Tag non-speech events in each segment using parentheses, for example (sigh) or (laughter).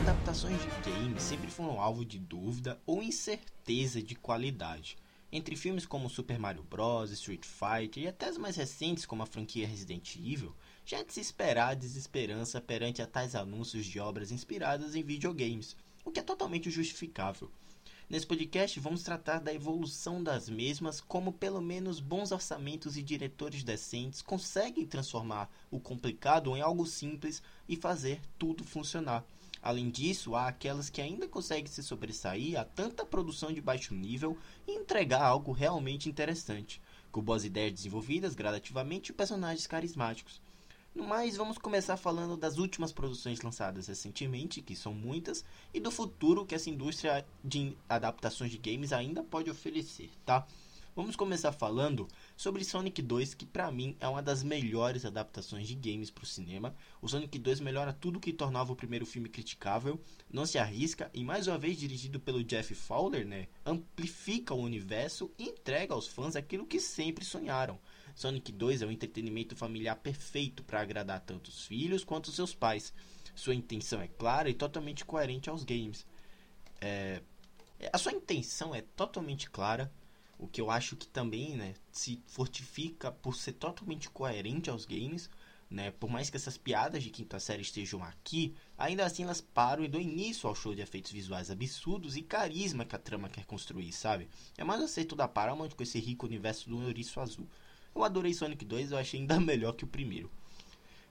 Adaptações de games sempre foram alvo de dúvida ou incerteza de qualidade. Entre filmes como Super Mario Bros, Street Fighter e até os mais recentes como a franquia Resident Evil, já é de se esperar a desesperança perante a tais anúncios de obras inspiradas em videogames, o que é totalmente justificável. Nesse podcast vamos tratar da evolução das mesmas, como pelo menos bons orçamentos e diretores decentes conseguem transformar o complicado em algo simples e fazer tudo funcionar. Além disso, há aquelas que ainda conseguem se sobressair a tanta produção de baixo nível e entregar algo realmente interessante, com boas ideias desenvolvidas gradativamente e personagens carismáticos. No mais, vamos começar falando das últimas produções lançadas recentemente, que são muitas, e do futuro que essa indústria de adaptações de games ainda pode oferecer, tá? Vamos começar falando sobre Sonic 2, que para mim é uma das melhores adaptações de games para o cinema. O Sonic 2 melhora tudo que tornava o primeiro filme criticável, não se arrisca e mais uma vez dirigido pelo Jeff Fowler, né, amplifica o universo e entrega aos fãs aquilo que sempre sonharam. Sonic 2 é um entretenimento familiar perfeito para agradar tanto os filhos quanto os seus pais. Sua intenção é clara e totalmente coerente aos games. É... A sua intenção é totalmente clara, o que eu acho que também né, se fortifica por ser totalmente coerente aos games. Né? Por mais que essas piadas de quinta série estejam aqui, ainda assim elas param e dão início ao show de efeitos visuais absurdos e carisma que a trama quer construir, sabe? É mais um da Paramount com esse rico universo do ouriço azul. Eu adorei Sonic 2, eu achei ainda (laughs) melhor que o primeiro.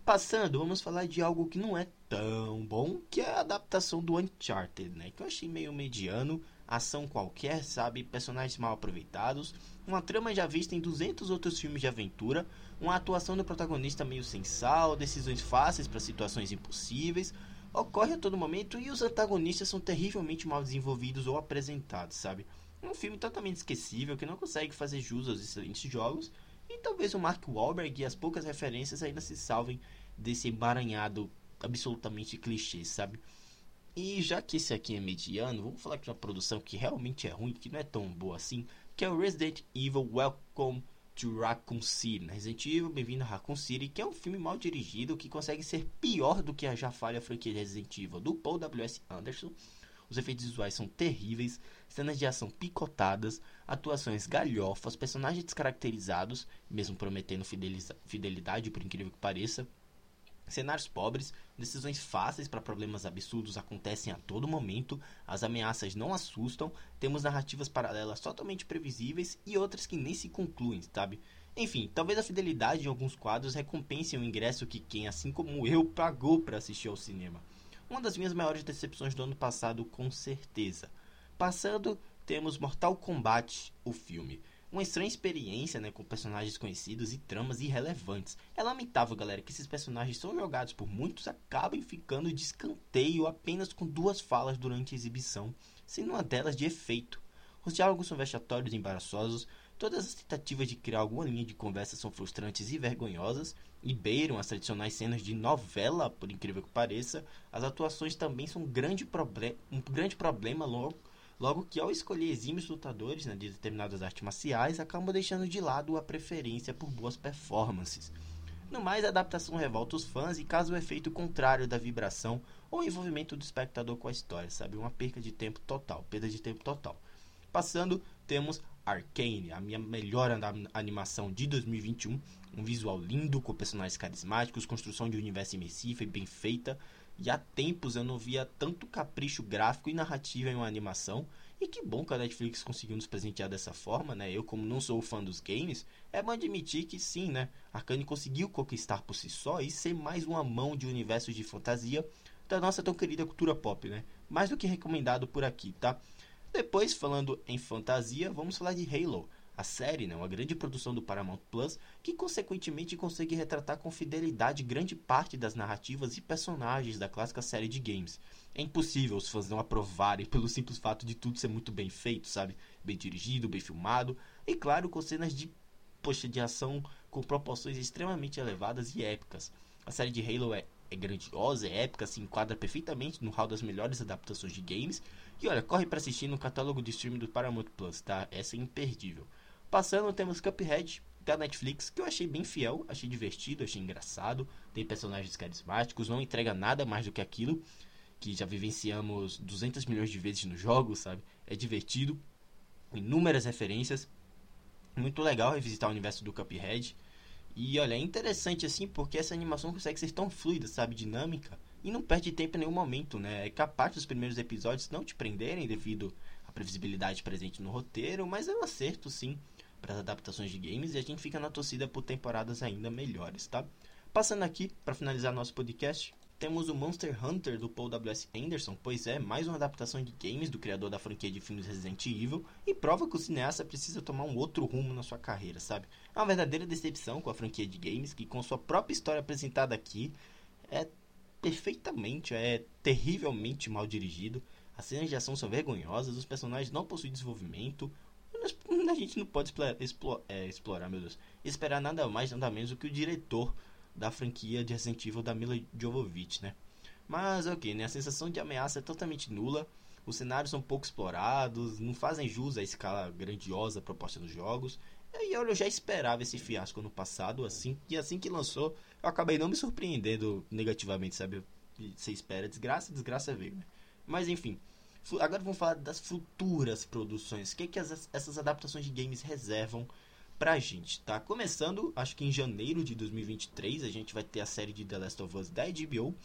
Passando, vamos falar de algo que não é tão bom, que é a adaptação do Uncharted, né? Que eu achei meio mediano, ação qualquer, sabe? Personagens mal aproveitados, uma trama já vista em 200 outros filmes de aventura, uma atuação do protagonista meio sem sal, decisões fáceis para situações impossíveis, ocorre a todo momento e os antagonistas são terrivelmente mal desenvolvidos ou apresentados, sabe? Um filme totalmente esquecível que não consegue fazer jus aos excelentes jogos e talvez o Mark Wahlberg e as poucas referências ainda se salvem desse emaranhado absolutamente clichê, sabe? E já que esse aqui é mediano, vamos falar de uma produção que realmente é ruim, que não é tão boa assim, que é o Resident Evil Welcome to Raccoon City. Resident Evil, bem-vindo a Raccoon City, que é um filme mal dirigido que consegue ser pior do que a já falha franquia Resident Evil do Paul W.S. Anderson. Os efeitos visuais são terríveis, cenas de ação picotadas, atuações galhofas, personagens descaracterizados, mesmo prometendo fidelidade, por incrível que pareça. Cenários pobres, decisões fáceis para problemas absurdos acontecem a todo momento, as ameaças não assustam, temos narrativas paralelas totalmente previsíveis e outras que nem se concluem, sabe? Enfim, talvez a fidelidade em alguns quadros recompense o ingresso que quem, assim como eu, pagou para assistir ao cinema. Uma das minhas maiores decepções do ano passado, com certeza. Passando, temos Mortal Kombat, o filme. Uma estranha experiência, né, com personagens conhecidos e tramas irrelevantes. É lamentável, galera, que esses personagens são jogados por muitos acabem ficando de escanteio apenas com duas falas durante a exibição, sendo uma delas de efeito. Os diálogos são vexatórios e embaraçosos, todas as tentativas de criar alguma linha de conversa são frustrantes e vergonhosas, e beiram as tradicionais cenas de novela, por incrível que pareça. As atuações também são um grande, proble um grande problema logo Logo que ao escolher exímios lutadores né, de determinadas artes marciais, acabam deixando de lado a preferência por boas performances. No mais, a adaptação revolta os fãs e causa o efeito contrário da vibração ou envolvimento do espectador com a história, sabe? Uma perca de tempo total, perda de tempo total. Passando, temos Arcane, a minha melhor animação de 2021, um visual lindo com personagens carismáticos, construção de universo imersivo e bem feita, e há tempos eu não via tanto capricho gráfico e narrativa em uma animação. E que bom que a Netflix conseguiu nos presentear dessa forma, né? Eu, como não sou fã dos games, é bom admitir que sim, né? Arcane conseguiu conquistar por si só e ser mais uma mão de universos de fantasia da nossa tão querida cultura pop, né? Mais do que recomendado por aqui, tá? Depois, falando em fantasia, vamos falar de Halo a série, né, uma grande produção do Paramount Plus, que consequentemente consegue retratar com fidelidade grande parte das narrativas e personagens da clássica série de games. É impossível os fãs não aprovarem (laughs) pelo simples fato de tudo ser muito bem feito, sabe? Bem dirigido, bem filmado, e claro, com cenas de poxa de ação com proporções extremamente elevadas e épicas. A série de Halo é é grandiosa, é épica, se enquadra perfeitamente no hall das melhores adaptações de games. E olha, corre para assistir no catálogo de streaming do Paramount Plus, tá? Essa é imperdível. Passando, temos Cuphead, da Netflix, que eu achei bem fiel, achei divertido, achei engraçado, tem personagens carismáticos, não entrega nada mais do que aquilo que já vivenciamos 200 milhões de vezes no jogo, sabe? É divertido, inúmeras referências, muito legal revisitar o universo do Cuphead. E olha, é interessante assim porque essa animação consegue ser tão fluida, sabe, dinâmica, e não perde tempo em nenhum momento, né? É capaz dos primeiros episódios não te prenderem devido à previsibilidade presente no roteiro, mas é um acerto sim para as adaptações de games e a gente fica na torcida por temporadas ainda melhores, tá? Passando aqui para finalizar nosso podcast, temos o Monster Hunter do Paul W.S. Anderson, pois é, mais uma adaptação de games do criador da franquia de filmes Resident Evil e prova que o cineasta precisa tomar um outro rumo na sua carreira, sabe? É uma verdadeira decepção com a franquia de games que, com sua própria história apresentada aqui, é perfeitamente, é terrivelmente mal dirigido. As cenas de ação são vergonhosas, os personagens não possuem desenvolvimento, (laughs) a gente não pode explorar, é, explorar, meu Deus, esperar nada mais, nada menos do que o diretor da franquia de Resident Evil da Mila Jovovich, né? Mas ok, né? A sensação de ameaça é totalmente nula. Os cenários são pouco explorados, não fazem jus à escala grandiosa proposta nos jogos. E eu já esperava esse fiasco no passado, assim, e assim que lançou, eu acabei não me surpreendendo negativamente, sabe? Você espera desgraça, desgraça veio, né? Mas enfim, Agora vamos falar das futuras produções. O que, que as, essas adaptações de games reservam pra gente, tá? Começando, acho que em janeiro de 2023, a gente vai ter a série de The Last of Us da HBO.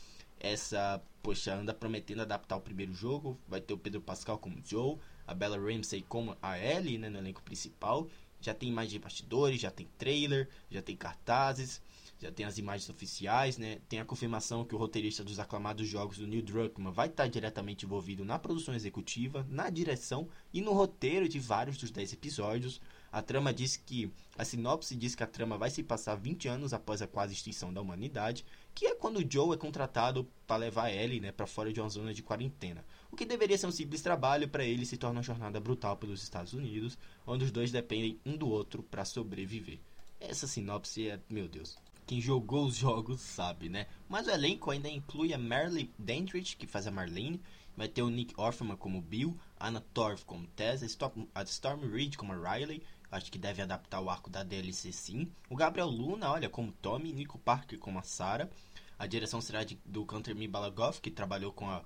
Essa, poxa, anda prometendo adaptar o primeiro jogo. Vai ter o Pedro Pascal como Joe, a Bella Ramsey como a Ellie, né, no elenco principal. Já tem mais de bastidores, já tem trailer, já tem cartazes já tem as imagens oficiais, né? Tem a confirmação que o roteirista dos aclamados jogos do Neil Druckmann vai estar diretamente envolvido na produção executiva, na direção e no roteiro de vários dos 10 episódios. A trama diz que a sinopse diz que a trama vai se passar 20 anos após a quase extinção da humanidade, que é quando Joe é contratado para levar Ellie, né, para fora de uma zona de quarentena. O que deveria ser um simples trabalho para ele se torna uma jornada brutal pelos Estados Unidos, onde os dois dependem um do outro para sobreviver. Essa sinopse é, meu Deus, quem jogou os (laughs) jogos sabe, né? Mas o elenco ainda inclui a Marley Dendrich, que faz a Marlene, vai ter o Nick Offerman como Bill, Anna Torv como Tess, a Storm Reed como a Riley, acho que deve adaptar o arco da DLC sim. O Gabriel Luna, olha, como Tommy, Nico Parker como a Sarah. A direção será de, do Me Balagoff, que trabalhou com a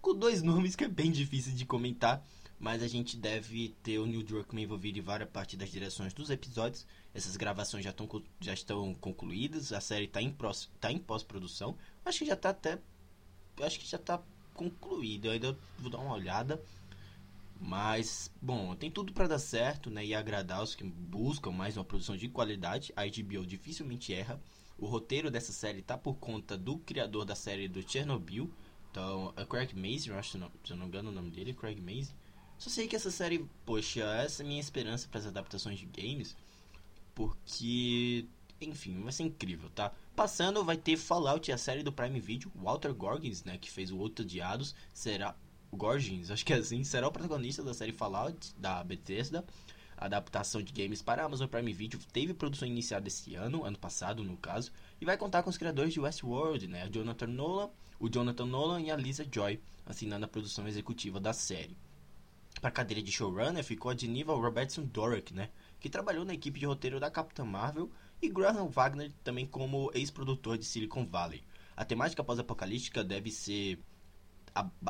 com dois (laughs) nomes que é bem difícil de comentar, mas a gente deve ter o Neil Druckmann envolvido em várias partes das direções dos episódios. Essas gravações já, tão, já estão concluídas, a série está em, tá em pós-produção. Acho que já está até. Acho que já está concluída. Eu ainda vou dar uma olhada. Mas, bom, tem tudo para dar certo né, e agradar os que buscam mais uma produção de qualidade. A HBO dificilmente erra. O roteiro dessa série está por conta do criador da série do Chernobyl. Então, é Craig Mazin, acho, se eu não me engano o nome dele, Craig Mazin. Só sei que essa série, poxa, essa é a minha esperança para as adaptações de games, porque, enfim, vai ser incrível, tá? Passando, vai ter Fallout, a série do Prime Video, Walter Gorgins, né, que fez o Outro Odiados, será Gorgins, acho que é assim, será o protagonista da série Fallout da Bethesda. Adaptação de games para Amazon Prime Video teve produção iniciada esse ano, ano passado no caso, e vai contar com os criadores de Westworld, né, Jonathan Nolan, o Jonathan Nolan e a Lisa Joy, assinando a produção executiva da série. Para a cadeira de showrunner ficou a Nival Robertson Dorick, né? Que trabalhou na equipe de roteiro da Capitã Marvel e Graham Wagner também como ex-produtor de Silicon Valley. A temática pós-apocalíptica deve ser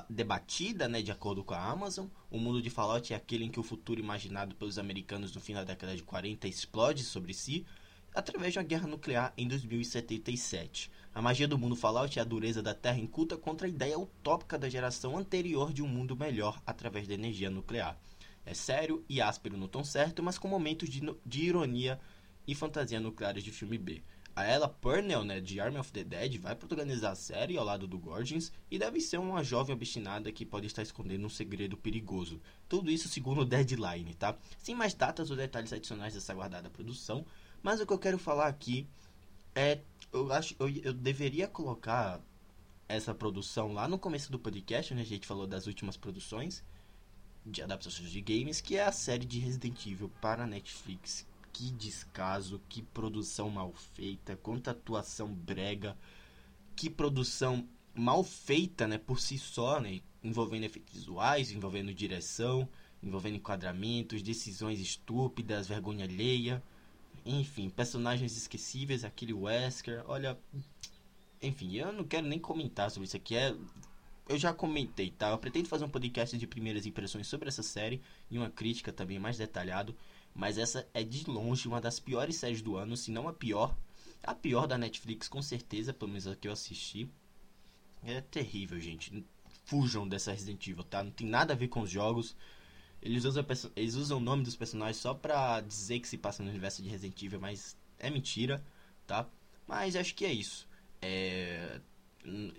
debatida, né, de acordo com a Amazon. O mundo de Fallout é aquele em que o futuro imaginado pelos americanos no fim da década de 40 explode sobre si através de uma guerra nuclear em 2077. A magia do mundo Fallout é a dureza da Terra inculta contra a ideia utópica da geração anterior de um mundo melhor através da energia nuclear. É sério e áspero no tom certo, mas com momentos de, de ironia e fantasia nucleares de filme B. A Ella Purnell, né, de Army of the Dead, vai protagonizar a série ao lado do Gorgins e deve ser uma jovem obstinada que pode estar escondendo um segredo perigoso. Tudo isso segundo o Deadline, tá? Sem mais datas ou detalhes adicionais dessa guardada produção, mas o que eu quero falar aqui é eu acho eu, eu deveria colocar essa produção lá no começo do podcast, onde a gente falou das últimas produções de adaptações de games, que é a série de Resident Evil para Netflix. Que descaso, que produção mal feita, quanta atuação brega, que produção mal feita, né, por si só, né, envolvendo efeitos visuais, envolvendo direção, envolvendo enquadramentos, decisões estúpidas, vergonha alheia, enfim, personagens esquecíveis, aquele Wesker, olha, enfim, eu não quero nem comentar sobre isso aqui, é eu já comentei, tá? Eu pretendo fazer um podcast de primeiras impressões sobre essa série e uma crítica também mais detalhado, mas essa é de longe uma das piores séries do ano, se não a pior. A pior da Netflix, com certeza, pelo menos a que eu assisti. É terrível, gente. Fujam dessa Resident Evil, tá? Não tem nada a ver com os jogos. Eles usam, eles usam o nome dos personagens só pra dizer que se passa no universo de Resident Evil, mas é mentira, tá? Mas acho que é isso. É...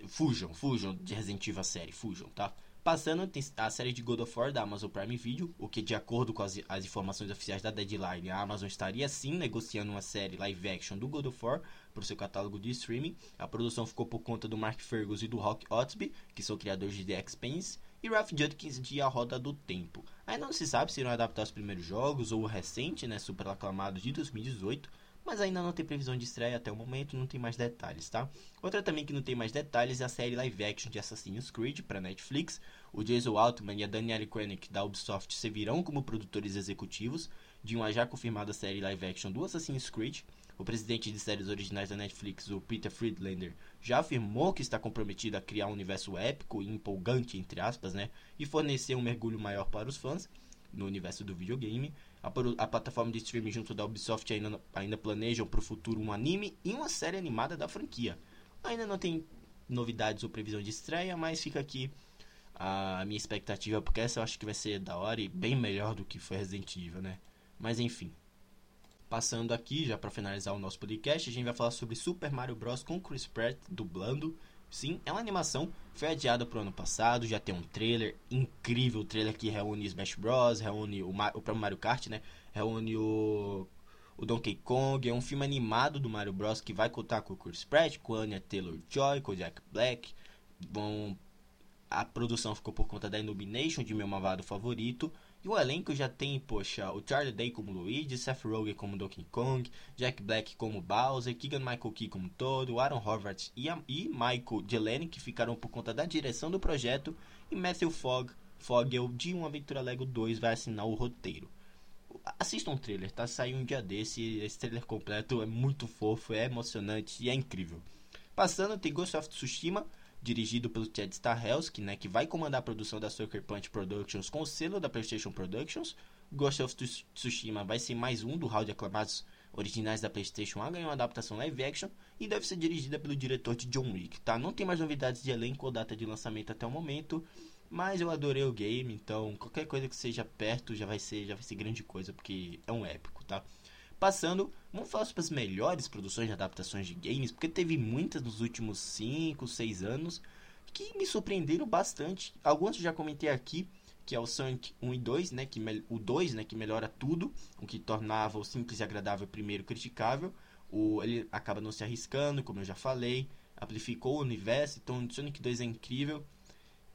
Fujam, fujam de Resident Evil a série, fujam, tá? Passando, tem a série de God of War da Amazon Prime Video, o que de acordo com as, as informações oficiais da Deadline, a Amazon estaria sim negociando uma série live action do God of War para o seu catálogo de streaming. A produção ficou por conta do Mark Fergus e do Rock Otsby, que são criadores de The Expanse, e Ralph Judkins de A Roda do Tempo. Ainda não se sabe se irão adaptar os primeiros jogos ou o recente, né, super aclamado de 2018, mas ainda não tem previsão de estreia até o momento, não tem mais detalhes, tá? Outra também que não tem mais detalhes é a série live action de Assassin's Creed para Netflix. O Jason Altman e a Danielle Koenig da Ubisoft servirão como produtores executivos de uma já confirmada série live action do Assassin's Creed. O presidente de séries originais da Netflix, o Peter Friedlander, já afirmou que está comprometido a criar um universo épico e empolgante, entre aspas, né? E fornecer um mergulho maior para os fãs no universo do videogame. A, a plataforma de streaming junto da Ubisoft ainda, ainda planejam para o futuro um anime e uma série animada da franquia. Ainda não tem novidades ou previsão de estreia, mas fica aqui a minha expectativa, porque essa eu acho que vai ser da hora e bem melhor do que foi Resident Evil, né? Mas enfim. Passando aqui, já para finalizar o nosso podcast, a gente vai falar sobre Super Mario Bros. com Chris Pratt dublando Sim, é uma animação, foi adiada pro ano passado, já tem um trailer incrível, trailer que reúne Smash Bros, reúne o, o próprio Mario Kart, né? Reúne o, o Donkey Kong, é um filme animado do Mario Bros que vai contar com o Chris Pratt, com a Anya Taylor-Joy, com o Jack Black. Vão a produção ficou por conta da Illumination, de meu malvado favorito. E o elenco já tem, poxa, o Charlie Day como Luigi, Seth Rogen como Donkey Kong, Jack Black como Bowser, Keegan Michael Key como todo, Aaron Horvath e, e Michael Jeleni, que ficaram por conta da direção do projeto, e Matthew Fogg, Fogel de Uma Aventura Lego 2 vai assinar o roteiro. Assista um trailer, tá? Saiu um dia desse, esse trailer completo é muito fofo, é emocionante e é incrível. Passando, tem Ghost of Tsushima, dirigido pelo Chad Stahelski, né, que vai comandar a produção da Sucker Punch Productions com o selo da PlayStation Productions. Ghost of Tsushima vai ser mais um do round de aclamados originais da PlayStation a ganhar uma adaptação live action e deve ser dirigida pelo diretor de John Wick, tá? Não tem mais novidades de elenco ou data de lançamento até o momento, mas eu adorei o game, então qualquer coisa que seja perto já vai ser, já vai ser grande coisa, porque é um épico, tá? Passando, vamos falar sobre as melhores produções de adaptações de games, porque teve muitas nos últimos 5, 6 anos que me surpreenderam bastante. Alguns eu já comentei aqui, que é o Sonic 1 e 2, né, que o 2, né, que melhora tudo, o que tornava o simples e agradável primeiro criticável. O, ele acaba não se arriscando, como eu já falei, amplificou o universo, então o Sonic 2 é incrível.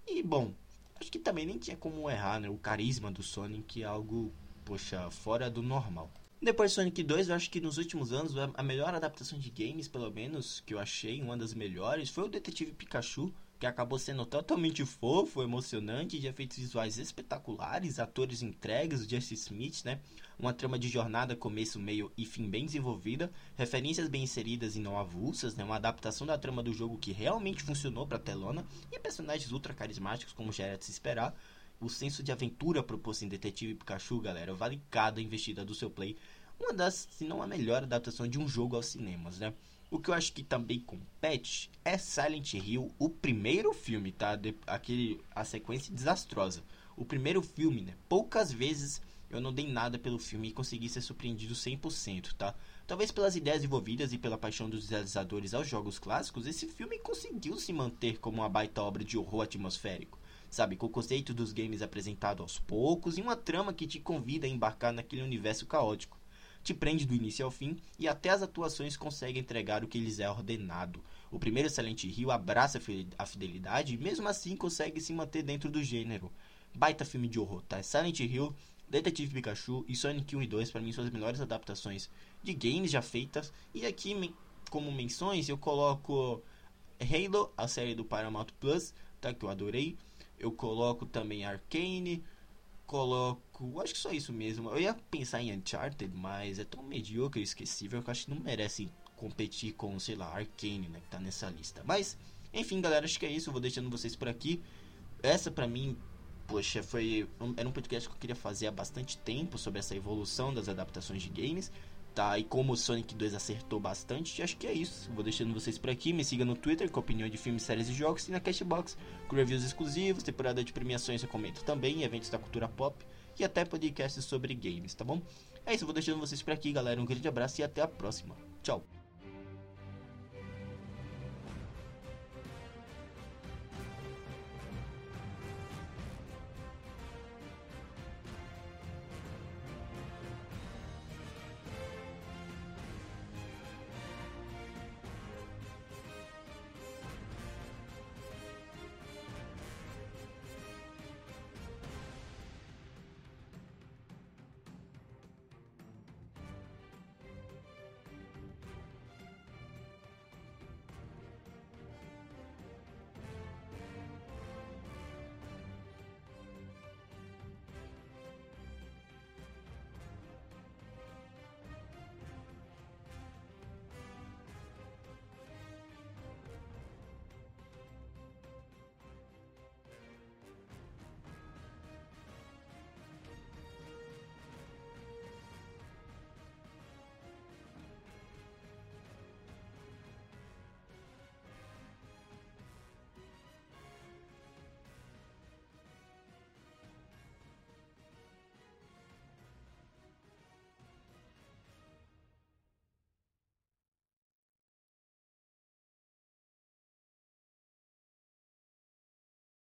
E bom, acho que também nem tinha como errar, né, o carisma do Sonic é algo, poxa, fora do normal. Depois de Sonic 2, eu acho que nos últimos anos a melhor adaptação de games, pelo menos, que eu achei, uma das melhores, foi o Detetive Pikachu, que acabou sendo totalmente fofo, emocionante, de efeitos visuais espetaculares, atores entregues, o Jesse Smith, né? Uma trama de jornada, começo, meio e fim bem desenvolvida, referências bem inseridas e não avulsas, né? Uma adaptação da trama do jogo que realmente funcionou pra telona e personagens ultra carismáticos, como já era de se esperar o senso de aventura proposto em Detetive Pikachu, galera, vale cada investida do seu play. Uma das, se não a melhor adaptação de um jogo aos cinemas, né? O que eu acho que também compete é Silent Hill, o primeiro filme, tá? De, aquele, a sequência desastrosa. O primeiro filme, né? Poucas vezes eu não dei nada pelo filme e consegui ser surpreendido 100%, tá? Talvez pelas ideias envolvidas e pela paixão dos realizadores aos jogos clássicos, esse filme conseguiu se manter como uma baita obra de horror atmosférico sabe? Com o conceito dos games apresentado aos poucos e uma trama que te convida a embarcar naquele universo caótico. Te prende do início ao fim e até as atuações conseguem entregar o que lhes é ordenado. O primeiro Silent Hill abraça a fidelidade e mesmo assim consegue se manter dentro do gênero. Baita filme de horror, tá? Silent Hill, Detetive Pikachu e Sonic 1 e 2 para mim são as melhores adaptações de games já feitas. E aqui, como menções, eu coloco Halo, a série do Paramount Plus, tá? Que eu adorei. Eu coloco também Arcane. Coloco. Acho que só isso mesmo. Eu ia pensar em Uncharted, mas é tão medíocre e esquecível que eu acho que não merece competir com, sei lá, Arcane, né? Que tá nessa lista. Mas, enfim, galera, acho que é isso. Eu vou deixando vocês por aqui. Essa pra mim poxa, foi era um podcast que eu queria fazer há bastante tempo sobre essa evolução das adaptações de games, tá? E como o Sonic 2 acertou bastante, acho que é isso. Vou deixando vocês por aqui, me siga no Twitter com opinião de filmes, séries e jogos e na Cashbox com reviews exclusivos, temporada de premiações eu comento também, eventos da cultura pop e até podcasts sobre games, tá bom? É isso, vou deixando vocês por aqui, galera. Um grande abraço e até a próxima. Tchau.